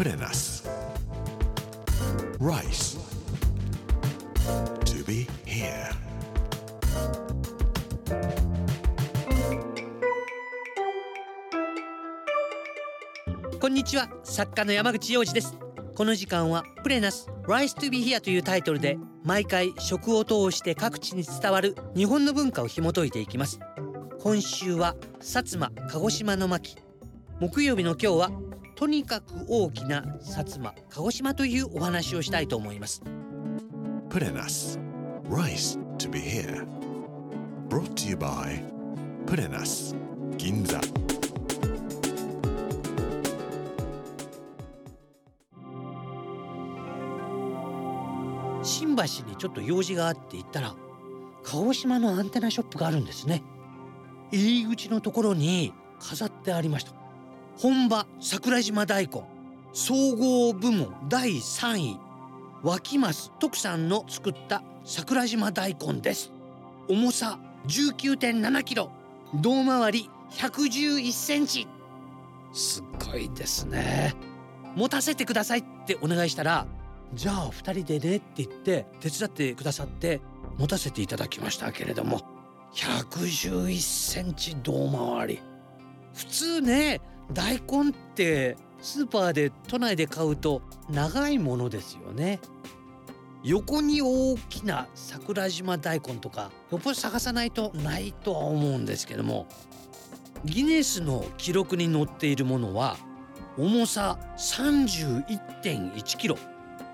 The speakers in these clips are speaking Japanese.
プレナス Rice. To be here. こんにちは作家の山口洋二ですこの時間はプレナス Rise to be here というタイトルで毎回食を通して各地に伝わる日本の文化を紐解いていきます今週は薩摩鹿児島の巻木曜日の今日はとにかく大きな薩摩鹿児島というお話をしたいと思います。プレナス Rice to be here. Brought to you by プレナス銀座新橋にちょっと用事があって行ったら鹿児島のアンテナショップがあるんですね。入り口のところに飾ってありました本場桜島大根。総合部門第3位。脇増徳さんの作った桜島大根です。重さ19.7キロ。胴回り111センチ。すっごいですね。持たせてくださいってお願いしたらじゃあ2人でねって言って手伝ってくださって持たせていただきましたけれども。111センチ胴回り。普通ね大根ってスーパーで都内で買うと長いものですよね。横に大きな桜島大根とかよっぽど探さないとないとは思うんですけどもギネスの記録に載っているものは重さ31.1キロ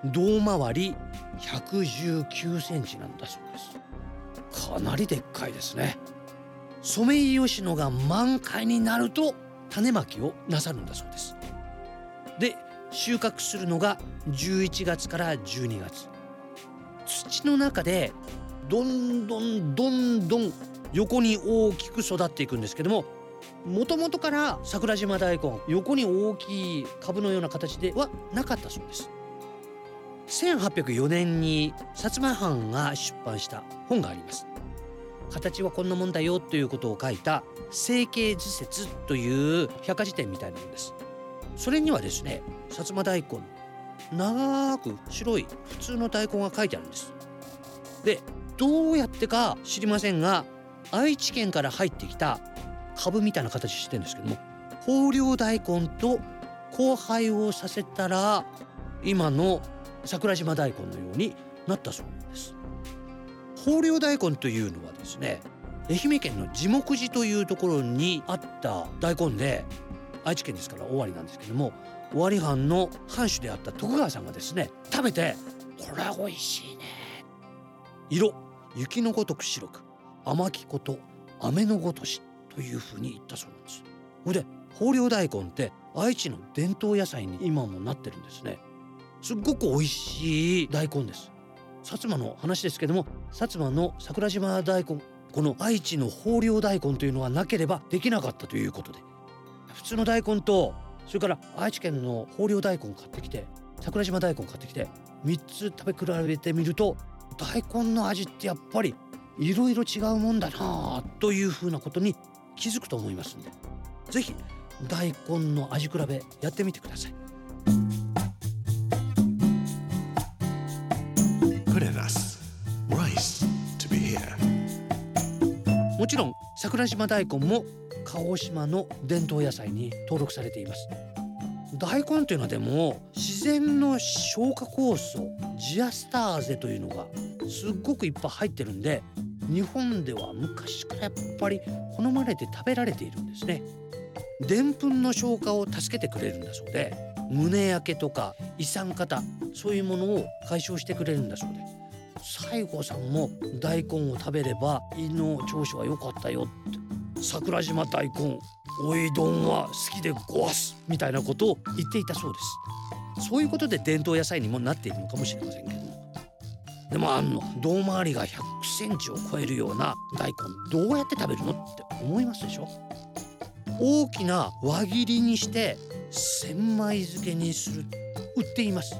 胴回り119センチなんだそうです。かなりでっかいですね。ソメイヨシノが満開になると種まきをなさるんだそうです。で収穫するのが11月から12月。土の中でどんどんどんどん横に大きく育っていくんですけどももともとから桜島大根横に大きい株のような形ではなかったそうです。1804年に薩摩藩が出版した本があります。形はこんなもんだよということを書いた成形図説という百科事典みたいなものです。それにはですね薩摩大根長く白い普通の大根が書いてあるんです。でどうやってか知りませんが愛知県から入ってきた株みたいな形してるんですけども豊漁大根と交配をさせたら今の桜島大根のようになったそう。豊漁大根というのはですね愛媛県の地木寺というところにあった大根で愛知県ですから尾張なんですけども尾張藩の藩主であった徳川さんがですね食べてこれは美味しいね。色雪のごとく白く甘きこと飴のごとしというふうに言ったそうなんです。ほいで豊漁大根って愛知の伝統野菜に今もなってるんですね。すっごく美味しい大根です。薩摩の話ですけども薩摩の桜島大根この愛知の豊漁大根というのがなければできなかったということで普通の大根とそれから愛知県の豊漁大根買ってきて桜島大根買ってきて3つ食べ比べてみると大根の味ってやっぱりいろいろ違うもんだなあというふうなことに気づくと思いますんで是非大根の味比べやってみてください。もちろん桜島大根も鹿児島の伝統野菜に登録されています。大根というのはでも自然の消化酵素ジアスターゼというのがすっごくいっぱい入ってるんで日本では昔からやっぱり好まれて食べられているんですね。でんぷんの消化を助けてくれるんだそうで胸焼けとか胃酸型そういうものを解消してくれるんだそうで。西郷さんも大根を食べれば胃の調子は良かったよって。桜島大根おい丼は好きでごわす。みたいなことを言っていたそうです。そういうことで伝統野菜にもなっているのかもしれませんけども。でもあの胴回りが100センチを超えるような大根どうやって食べるのって思いますでしょ大きな輪切りにして千枚漬けにする。売っています。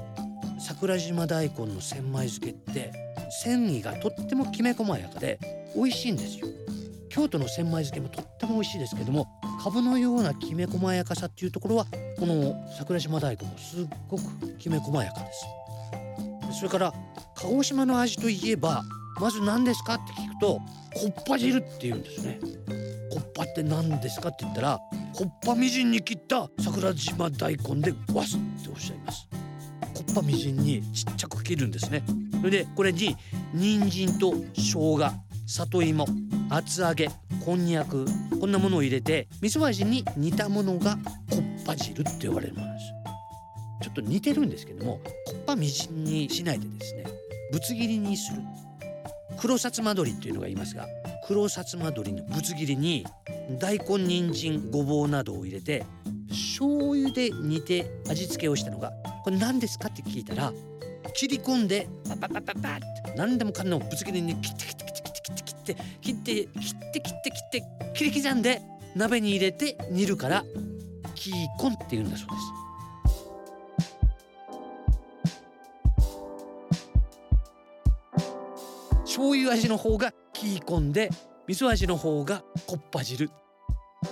桜島大根の千枚漬けって繊維がとってもきめ細やかで美味しいんですよ。京都の千枚漬けもとっても美味しいですけども株のようなきめ細やかさっていうところはこの桜島大根もすっごくきめ細やかです。それから鹿児島の味といえばまず何ですかって聞くとこっぱ汁って言うんですね。こっぱって何ですかって言ったらこっぱみじんに切った桜島大根でわすっておっしゃいます。こっぱみじんにちっちゃく切るんですね。それでこれに人参と生姜里芋厚揚げこんにゃくこんなものを入れて味噌味に似たものがこっぱ汁って呼ばれるものです。ちょっと似てるんですけどもこっぱみじんにしないでですねぶつ切りにする。黒薩摩鶏っていうのがいますが黒薩摩鶏のぶつ切りに大根人参ごぼうなどを入れて醤油で煮て味付けをしたのがこれ何ですかって聞いたら切り込んでパパパパパッ何でもかんでもぶつ切りに切って切って切って切って切って切って切って切り刻んで鍋に入れて煮るからキーコンって言うんだそうです醤油味の方がキーコンで味噌味の方がこっぱ汁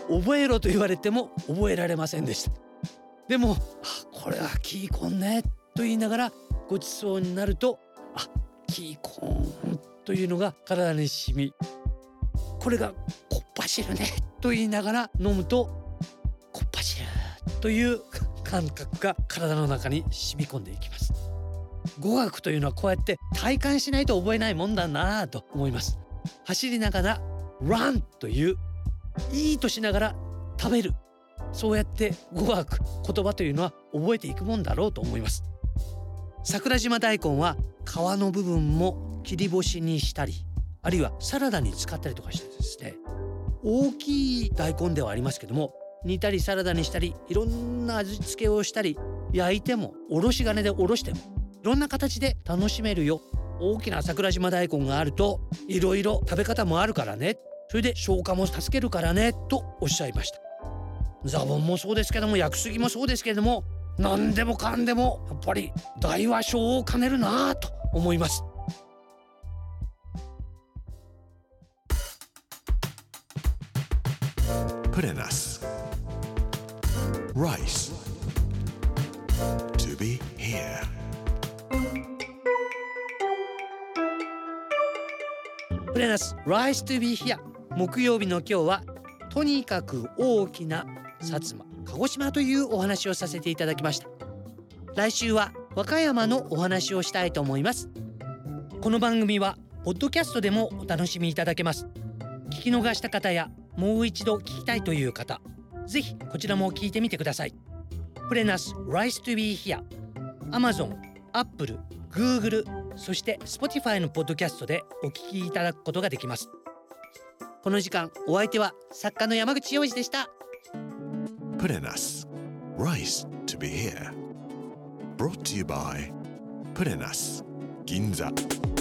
覚えろと言われても覚えられませんでしたでもこれはキーコンねと言いながらごちそうになるとあキーコーンというのが体に染みこれがこっぱ汁ねと言いながら飲むとこっぱ汁という感覚が体の中に染み込んでいきます。語学というのはこうやって体感しないと覚えないもんだなぁと思います。走りながら run といういいとしながら食べる。そうやって語学言葉というのは覚えていくもんだろうと思います。桜島大根は皮の部分も切り干しにしたりあるいはサラダに使ったりとかしてですね大きい大根ではありますけども煮たりサラダにしたりいろんな味付けをしたり焼いてもおろし金でおろしてもいろんな形で楽しめるよ。大きな桜島大根があるといろいろ食べ方もあるからねそれで消化も助けるからねとおっしゃいました。ザボンもそうですけども薬杉もそうですけども何でもかんでもやっぱり大和小を兼ねるなぁと思います Put in us. Rice. To be here. プレナス Rise to be here 木曜日の今日はとにかく大きな薩摩鹿児島というお話をさせていただきました。来週は和歌山のお話をしたいと思います。この番組はポッドキャストでもお楽しみいただけます。聞き逃した方やもう一度聞きたいという方ぜひこちらも聞いてみてください。プレナス Rise to be here Amazon、Apple、Google そして Spotify のポッドキャストでお聞きいただくことができます。この時間お相手は作家の山口洋二でした。Punenas, rice to be here. Brought to you by Punenas Ginza.